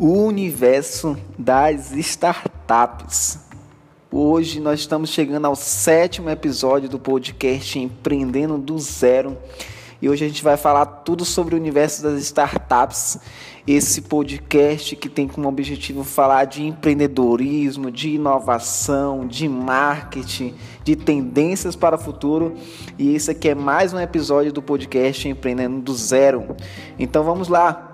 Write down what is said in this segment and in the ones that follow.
o universo das startups. Hoje nós estamos chegando ao sétimo episódio do podcast Empreendendo do Zero. E hoje a gente vai falar tudo sobre o universo das startups. Esse podcast que tem como objetivo falar de empreendedorismo, de inovação, de marketing, de tendências para o futuro. E esse aqui é mais um episódio do podcast Empreendendo do Zero. Então vamos lá.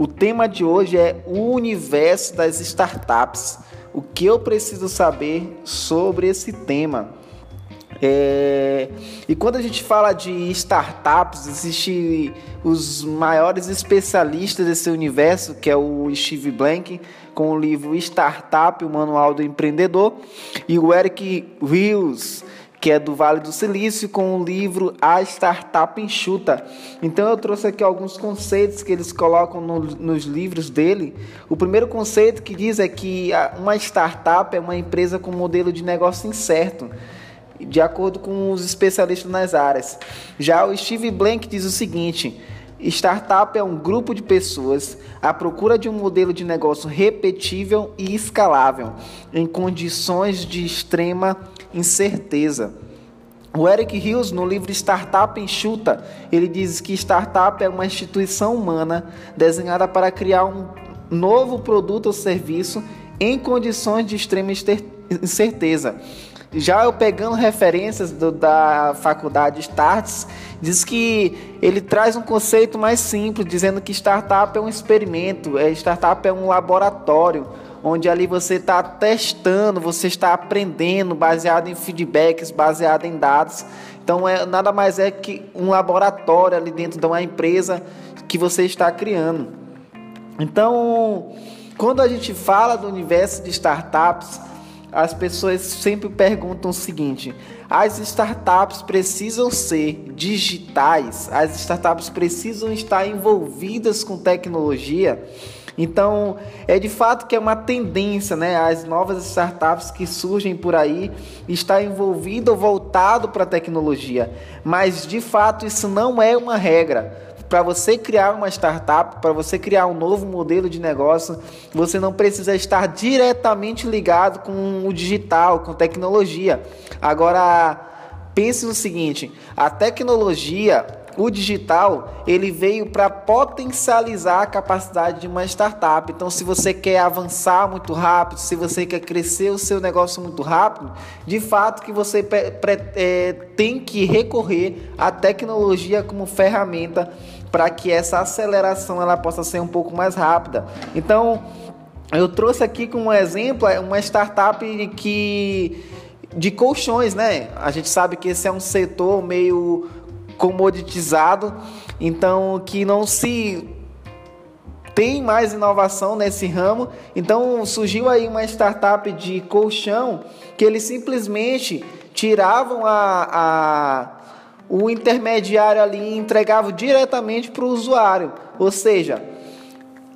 O tema de hoje é o universo das startups. O que eu preciso saber sobre esse tema? É... E quando a gente fala de startups, existem os maiores especialistas desse universo, que é o Steve Blank, com o livro Startup, o Manual do Empreendedor, e o Eric Rios, que é do Vale do Silício, com o livro A Startup Enxuta. Então eu trouxe aqui alguns conceitos que eles colocam no, nos livros dele. O primeiro conceito que diz é que uma startup é uma empresa com modelo de negócio incerto de acordo com os especialistas nas áreas. Já o Steve Blank diz o seguinte: Startup é um grupo de pessoas à procura de um modelo de negócio repetível e escalável em condições de extrema incerteza. O Eric Hills, no livro Startup Enxuta, ele diz que startup é uma instituição humana desenhada para criar um novo produto ou serviço em condições de extrema incerteza. Já eu pegando referências do, da faculdade Starts, diz que ele traz um conceito mais simples, dizendo que startup é um experimento, é, startup é um laboratório onde ali você está testando, você está aprendendo, baseado em feedbacks, baseado em dados. Então, é, nada mais é que um laboratório ali dentro de uma empresa que você está criando. Então, quando a gente fala do universo de startups, as pessoas sempre perguntam o seguinte: as startups precisam ser digitais, as startups precisam estar envolvidas com tecnologia. Então, é de fato que é uma tendência, né? As novas startups que surgem por aí está envolvido ou voltado para a tecnologia. Mas de fato isso não é uma regra. Para você criar uma startup, para você criar um novo modelo de negócio, você não precisa estar diretamente ligado com o digital, com tecnologia. Agora, pense no seguinte: a tecnologia o digital ele veio para potencializar a capacidade de uma startup. Então, se você quer avançar muito rápido, se você quer crescer o seu negócio muito rápido, de fato que você é, tem que recorrer à tecnologia como ferramenta para que essa aceleração ela possa ser um pouco mais rápida. Então, eu trouxe aqui como exemplo é, uma startup que de colchões, né? A gente sabe que esse é um setor meio comoditizado, então que não se tem mais inovação nesse ramo. Então surgiu aí uma startup de colchão que eles simplesmente tiravam a, a o intermediário ali entregava diretamente para o usuário. Ou seja,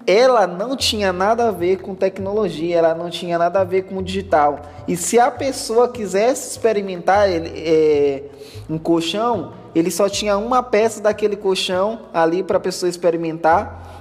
ela não tinha nada a ver com tecnologia, ela não tinha nada a ver com o digital. E se a pessoa quisesse experimentar é, um colchão, ele só tinha uma peça daquele colchão ali para a pessoa experimentar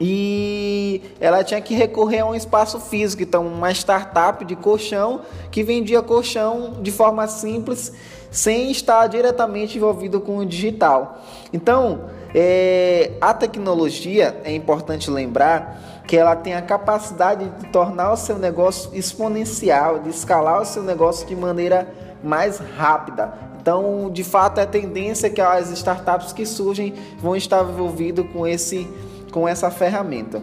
e ela tinha que recorrer a um espaço físico, então uma startup de colchão que vendia colchão de forma simples, sem estar diretamente envolvido com o digital. Então, é, a tecnologia é importante lembrar que ela tem a capacidade de tornar o seu negócio exponencial, de escalar o seu negócio de maneira mais rápida. Então, de fato, é tendência que as startups que surgem vão estar envolvidas com esse com essa ferramenta.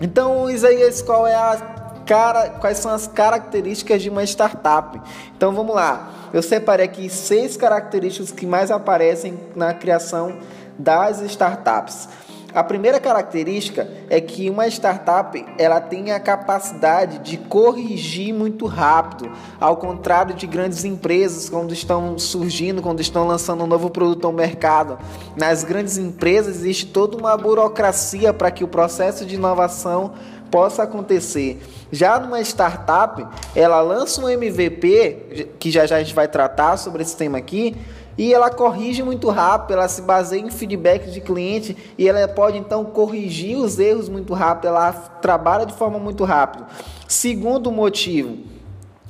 Então, Isaías, qual é a cara, quais são as características de uma startup? Então, vamos lá. Eu separei aqui seis características que mais aparecem na criação das startups. A primeira característica é que uma startup ela tem a capacidade de corrigir muito rápido, ao contrário de grandes empresas quando estão surgindo, quando estão lançando um novo produto ao mercado. Nas grandes empresas existe toda uma burocracia para que o processo de inovação possa acontecer. Já numa startup, ela lança um MVP, que já já a gente vai tratar sobre esse tema aqui, e ela corrige muito rápido, ela se baseia em feedback de cliente e ela pode então corrigir os erros muito rápido, ela trabalha de forma muito rápida. Segundo motivo,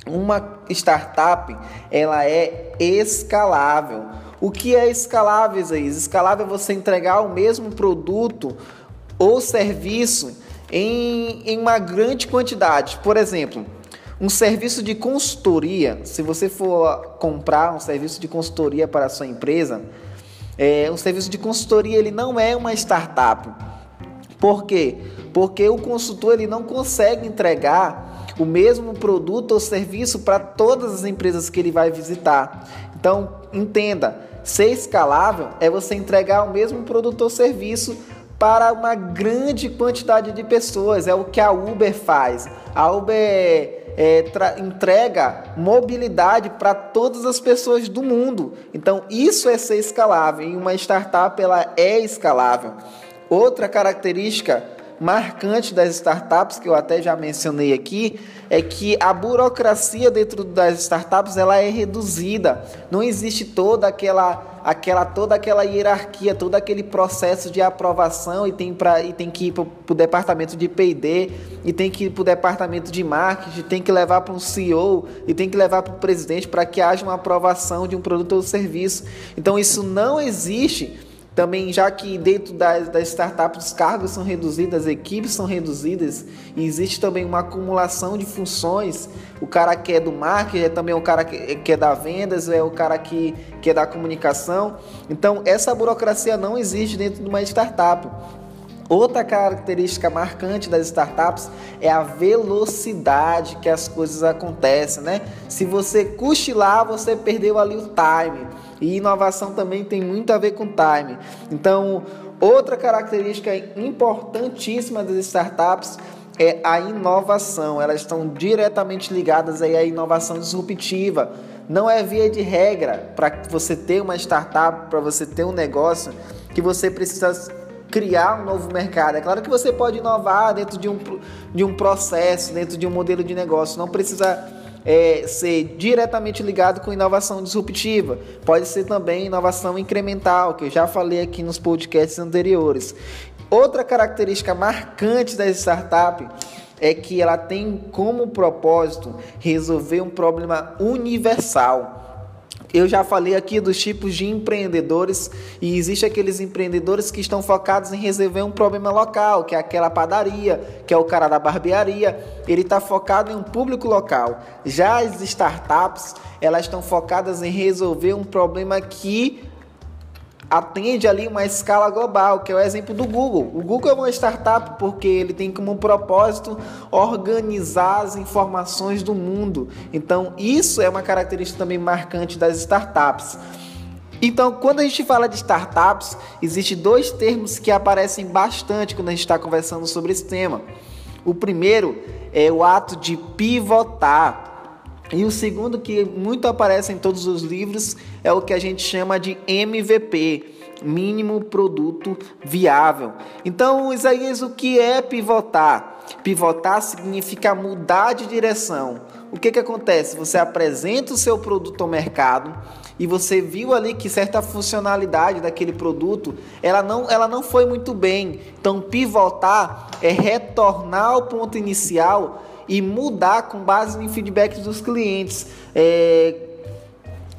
uma startup ela é escalável. O que é escalável, Isaías? Escalável é você entregar o mesmo produto ou serviço em, em uma grande quantidade. Por exemplo, um serviço de consultoria, se você for comprar um serviço de consultoria para a sua empresa, é, um serviço de consultoria ele não é uma startup. Por quê? Porque o consultor ele não consegue entregar o mesmo produto ou serviço para todas as empresas que ele vai visitar. Então, entenda, ser escalável é você entregar o mesmo produto ou serviço para uma grande quantidade de pessoas. É o que a Uber faz. A Uber é, entrega mobilidade para todas as pessoas do mundo. Então, isso é ser escalável. E uma startup ela é escalável. Outra característica marcante das startups, que eu até já mencionei aqui, é que a burocracia dentro das startups ela é reduzida. Não existe toda aquela aquela toda aquela hierarquia, todo aquele processo de aprovação e tem para e tem que ir para o departamento de P&D e tem que ir para o departamento de marketing, tem que levar para um CEO e tem que levar para o presidente para que haja uma aprovação de um produto ou serviço. Então isso não existe também, já que dentro das, das startups os cargos são reduzidos, as equipes são reduzidas, e existe também uma acumulação de funções. O cara que é do marketing é também o cara que, que é da vendas, é o cara que, que é da comunicação. Então, essa burocracia não existe dentro de uma startup. Outra característica marcante das startups é a velocidade que as coisas acontecem, né? Se você cochilar, você perdeu ali o time. E inovação também tem muito a ver com time. Então, outra característica importantíssima das startups é a inovação. Elas estão diretamente ligadas aí à inovação disruptiva. Não é via de regra para você ter uma startup, para você ter um negócio, que você precisa criar um novo mercado. É claro que você pode inovar dentro de um, de um processo, dentro de um modelo de negócio. Não precisa é, ser diretamente ligado com inovação disruptiva, pode ser também inovação incremental, que eu já falei aqui nos podcasts anteriores. Outra característica marcante da startup é que ela tem como propósito resolver um problema universal. Eu já falei aqui dos tipos de empreendedores e existe aqueles empreendedores que estão focados em resolver um problema local, que é aquela padaria, que é o cara da barbearia, ele está focado em um público local. Já as startups, elas estão focadas em resolver um problema que atende ali uma escala global, que é o exemplo do Google. O Google é uma startup porque ele tem como propósito organizar as informações do mundo. Então, isso é uma característica também marcante das startups. Então, quando a gente fala de startups, existem dois termos que aparecem bastante quando a gente está conversando sobre esse tema. O primeiro é o ato de pivotar. E o segundo, que muito aparece em todos os livros, é o que a gente chama de MVP mínimo produto viável. Então, Isaías, o que é pivotar? Pivotar significa mudar de direção. O que, que acontece? Você apresenta o seu produto ao mercado e você viu ali que certa funcionalidade daquele produto ela não, ela não foi muito bem. Então, pivotar é retornar ao ponto inicial e mudar com base em feedbacks dos clientes. É,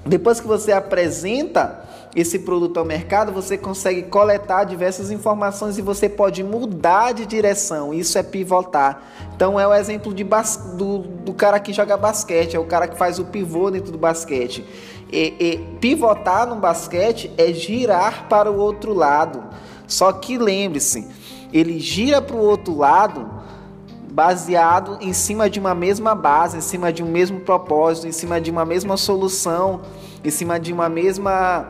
depois que você apresenta esse produto ao mercado, você consegue coletar diversas informações e você pode mudar de direção. Isso é pivotar. Então é o exemplo de bas... do, do cara que joga basquete, é o cara que faz o pivô dentro do basquete. E, e, pivotar no basquete é girar para o outro lado. Só que lembre-se, ele gira para o outro lado baseado em cima de uma mesma base, em cima de um mesmo propósito, em cima de uma mesma solução, em cima de uma mesma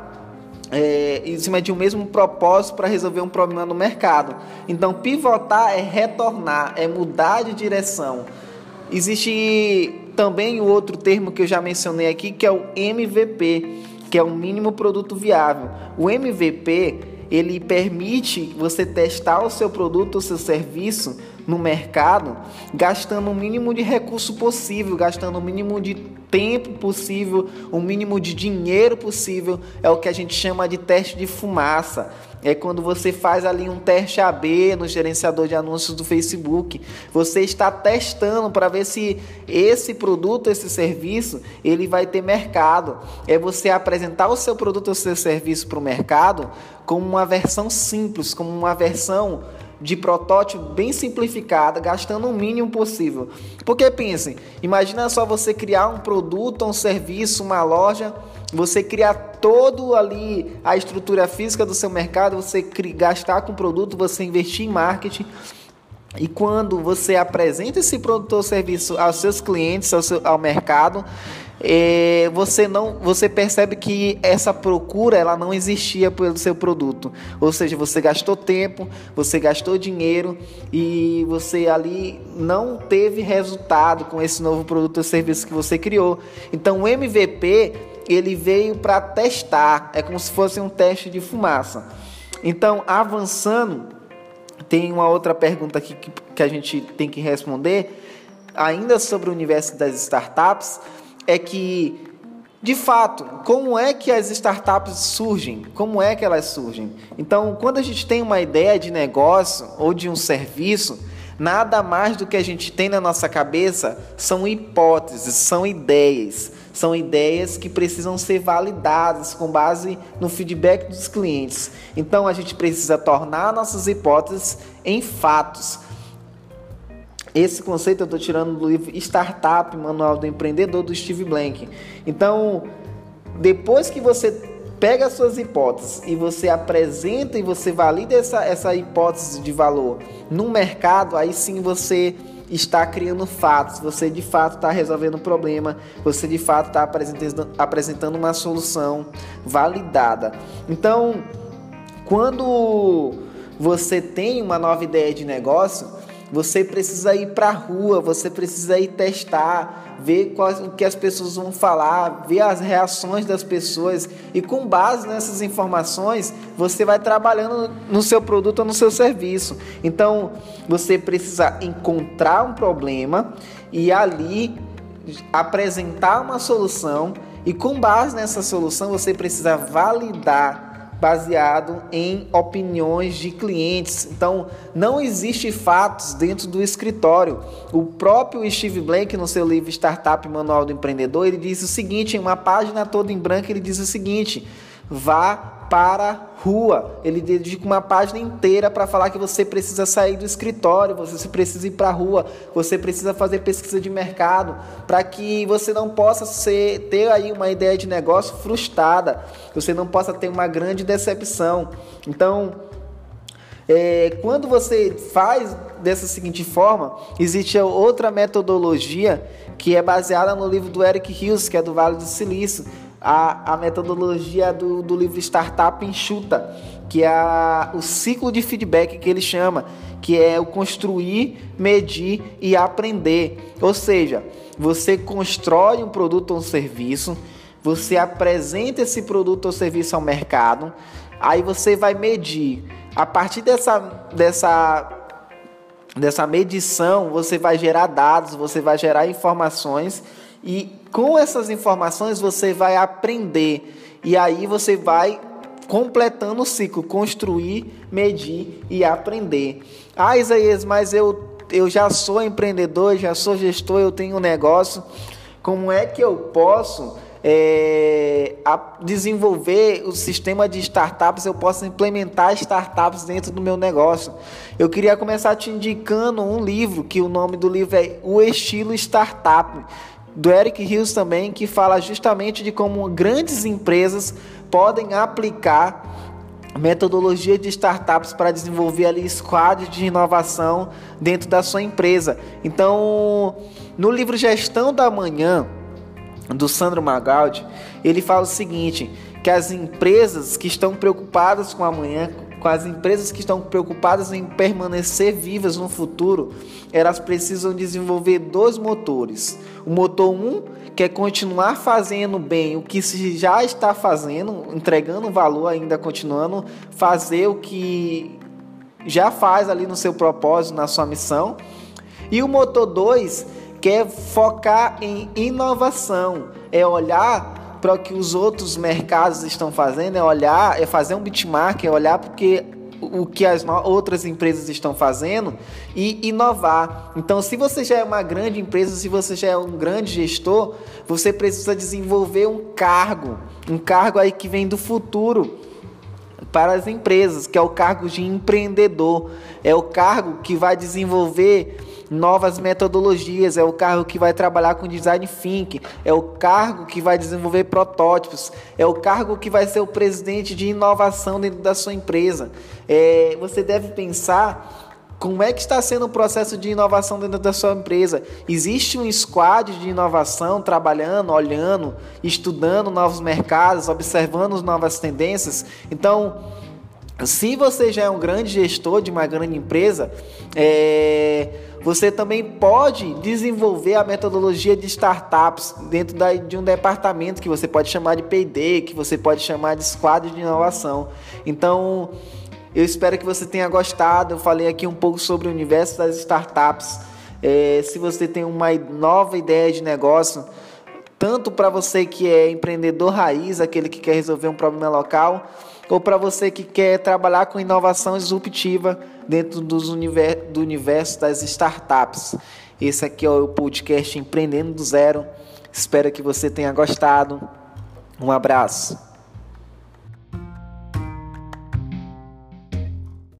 é, em cima de um mesmo propósito para resolver um problema no mercado. Então, pivotar é retornar, é mudar de direção. Existe também o outro termo que eu já mencionei aqui, que é o MVP, que é o mínimo produto viável. O MVP ele permite você testar o seu produto, o seu serviço no mercado gastando o mínimo de recurso possível, gastando o mínimo de tempo possível, o mínimo de dinheiro possível. É o que a gente chama de teste de fumaça. É quando você faz ali um teste AB no gerenciador de anúncios do Facebook. Você está testando para ver se esse produto, esse serviço, ele vai ter mercado. É você apresentar o seu produto ou seu serviço para o mercado como uma versão simples, como uma versão de protótipo bem simplificada, gastando o mínimo possível. Porque pensem, imagina só você criar um produto, um serviço, uma loja, você criar todo ali a estrutura física do seu mercado, você gastar com produto, você investir em marketing. E quando você apresenta esse produto ou serviço aos seus clientes, ao, seu, ao mercado, é, você não você percebe que essa procura ela não existia pelo seu produto. Ou seja você gastou tempo você gastou dinheiro e você ali não teve resultado com esse novo produto ou serviço que você criou. Então o MVP ele veio para testar. É como se fosse um teste de fumaça. Então avançando tem uma outra pergunta aqui que, que a gente tem que responder. Ainda sobre o universo das startups é que, de fato, como é que as startups surgem? Como é que elas surgem? Então, quando a gente tem uma ideia de negócio ou de um serviço, nada mais do que a gente tem na nossa cabeça são hipóteses, são ideias. São ideias que precisam ser validadas com base no feedback dos clientes. Então a gente precisa tornar nossas hipóteses em fatos. Esse conceito eu estou tirando do livro Startup, Manual do Empreendedor, do Steve Blank. Então, depois que você pega as suas hipóteses e você apresenta e você valida essa, essa hipótese de valor no mercado, aí sim você está criando fatos, você de fato está resolvendo um problema, você de fato está apresentando, apresentando uma solução validada. Então, quando você tem uma nova ideia de negócio, você precisa ir para a rua, você precisa ir testar, ver quais, o que as pessoas vão falar, ver as reações das pessoas e com base nessas informações você vai trabalhando no seu produto ou no seu serviço. Então você precisa encontrar um problema e ali apresentar uma solução e com base nessa solução você precisa validar baseado em opiniões de clientes. Então, não existe fatos dentro do escritório. O próprio Steve Blank, no seu livro Startup Manual do Empreendedor, ele diz o seguinte, em uma página toda em branco, ele diz o seguinte: vá para a rua. Ele dedica uma página inteira para falar que você precisa sair do escritório, você precisa ir para a rua, você precisa fazer pesquisa de mercado, para que você não possa ser, ter aí uma ideia de negócio frustrada, você não possa ter uma grande decepção. Então, é, quando você faz dessa seguinte forma, existe outra metodologia que é baseada no livro do Eric Rios, que é do Vale do Silício, a, a metodologia do, do livro Startup Enxuta, que é a, o ciclo de feedback que ele chama, que é o construir, medir e aprender. Ou seja, você constrói um produto ou um serviço, você apresenta esse produto ou serviço ao mercado, aí você vai medir. A partir dessa, dessa, dessa medição, você vai gerar dados, você vai gerar informações e com essas informações você vai aprender e aí você vai completando o ciclo, construir, medir e aprender. Ah, Isaías, mas eu, eu já sou empreendedor, já sou gestor, eu tenho um negócio. Como é que eu posso é, desenvolver o sistema de startups? Eu posso implementar startups dentro do meu negócio. Eu queria começar te indicando um livro, que o nome do livro é O Estilo Startup do Eric Rios também, que fala justamente de como grandes empresas podem aplicar metodologia de startups para desenvolver ali squads de inovação dentro da sua empresa. Então, no livro Gestão da Manhã, do Sandro Magaldi, ele fala o seguinte, que as empresas que estão preocupadas com amanhã, com as empresas que estão preocupadas em permanecer vivas no futuro, elas precisam desenvolver dois motores. O motor 1, um, que é continuar fazendo bem o que se já está fazendo, entregando valor ainda, continuando fazer o que já faz ali no seu propósito, na sua missão. E o motor 2 quer focar em inovação, é olhar para o que os outros mercados estão fazendo, é olhar, é fazer um benchmark, é olhar porque o que as outras empresas estão fazendo e inovar. Então, se você já é uma grande empresa, se você já é um grande gestor, você precisa desenvolver um cargo, um cargo aí que vem do futuro para as empresas, que é o cargo de empreendedor. É o cargo que vai desenvolver novas metodologias, é o cargo que vai trabalhar com design thinking, é o cargo que vai desenvolver protótipos, é o cargo que vai ser o presidente de inovação dentro da sua empresa. É, você deve pensar como é que está sendo o processo de inovação dentro da sua empresa? Existe um squad de inovação trabalhando, olhando, estudando novos mercados, observando novas tendências? Então, se você já é um grande gestor de uma grande empresa, é, você também pode desenvolver a metodologia de startups dentro da, de um departamento que você pode chamar de P&D, que você pode chamar de squad de inovação. Então, eu espero que você tenha gostado. Eu falei aqui um pouco sobre o universo das startups. É, se você tem uma nova ideia de negócio, tanto para você que é empreendedor raiz, aquele que quer resolver um problema local, ou para você que quer trabalhar com inovação disruptiva dentro dos univer do universo das startups. Esse aqui é o podcast Empreendendo do Zero. Espero que você tenha gostado. Um abraço.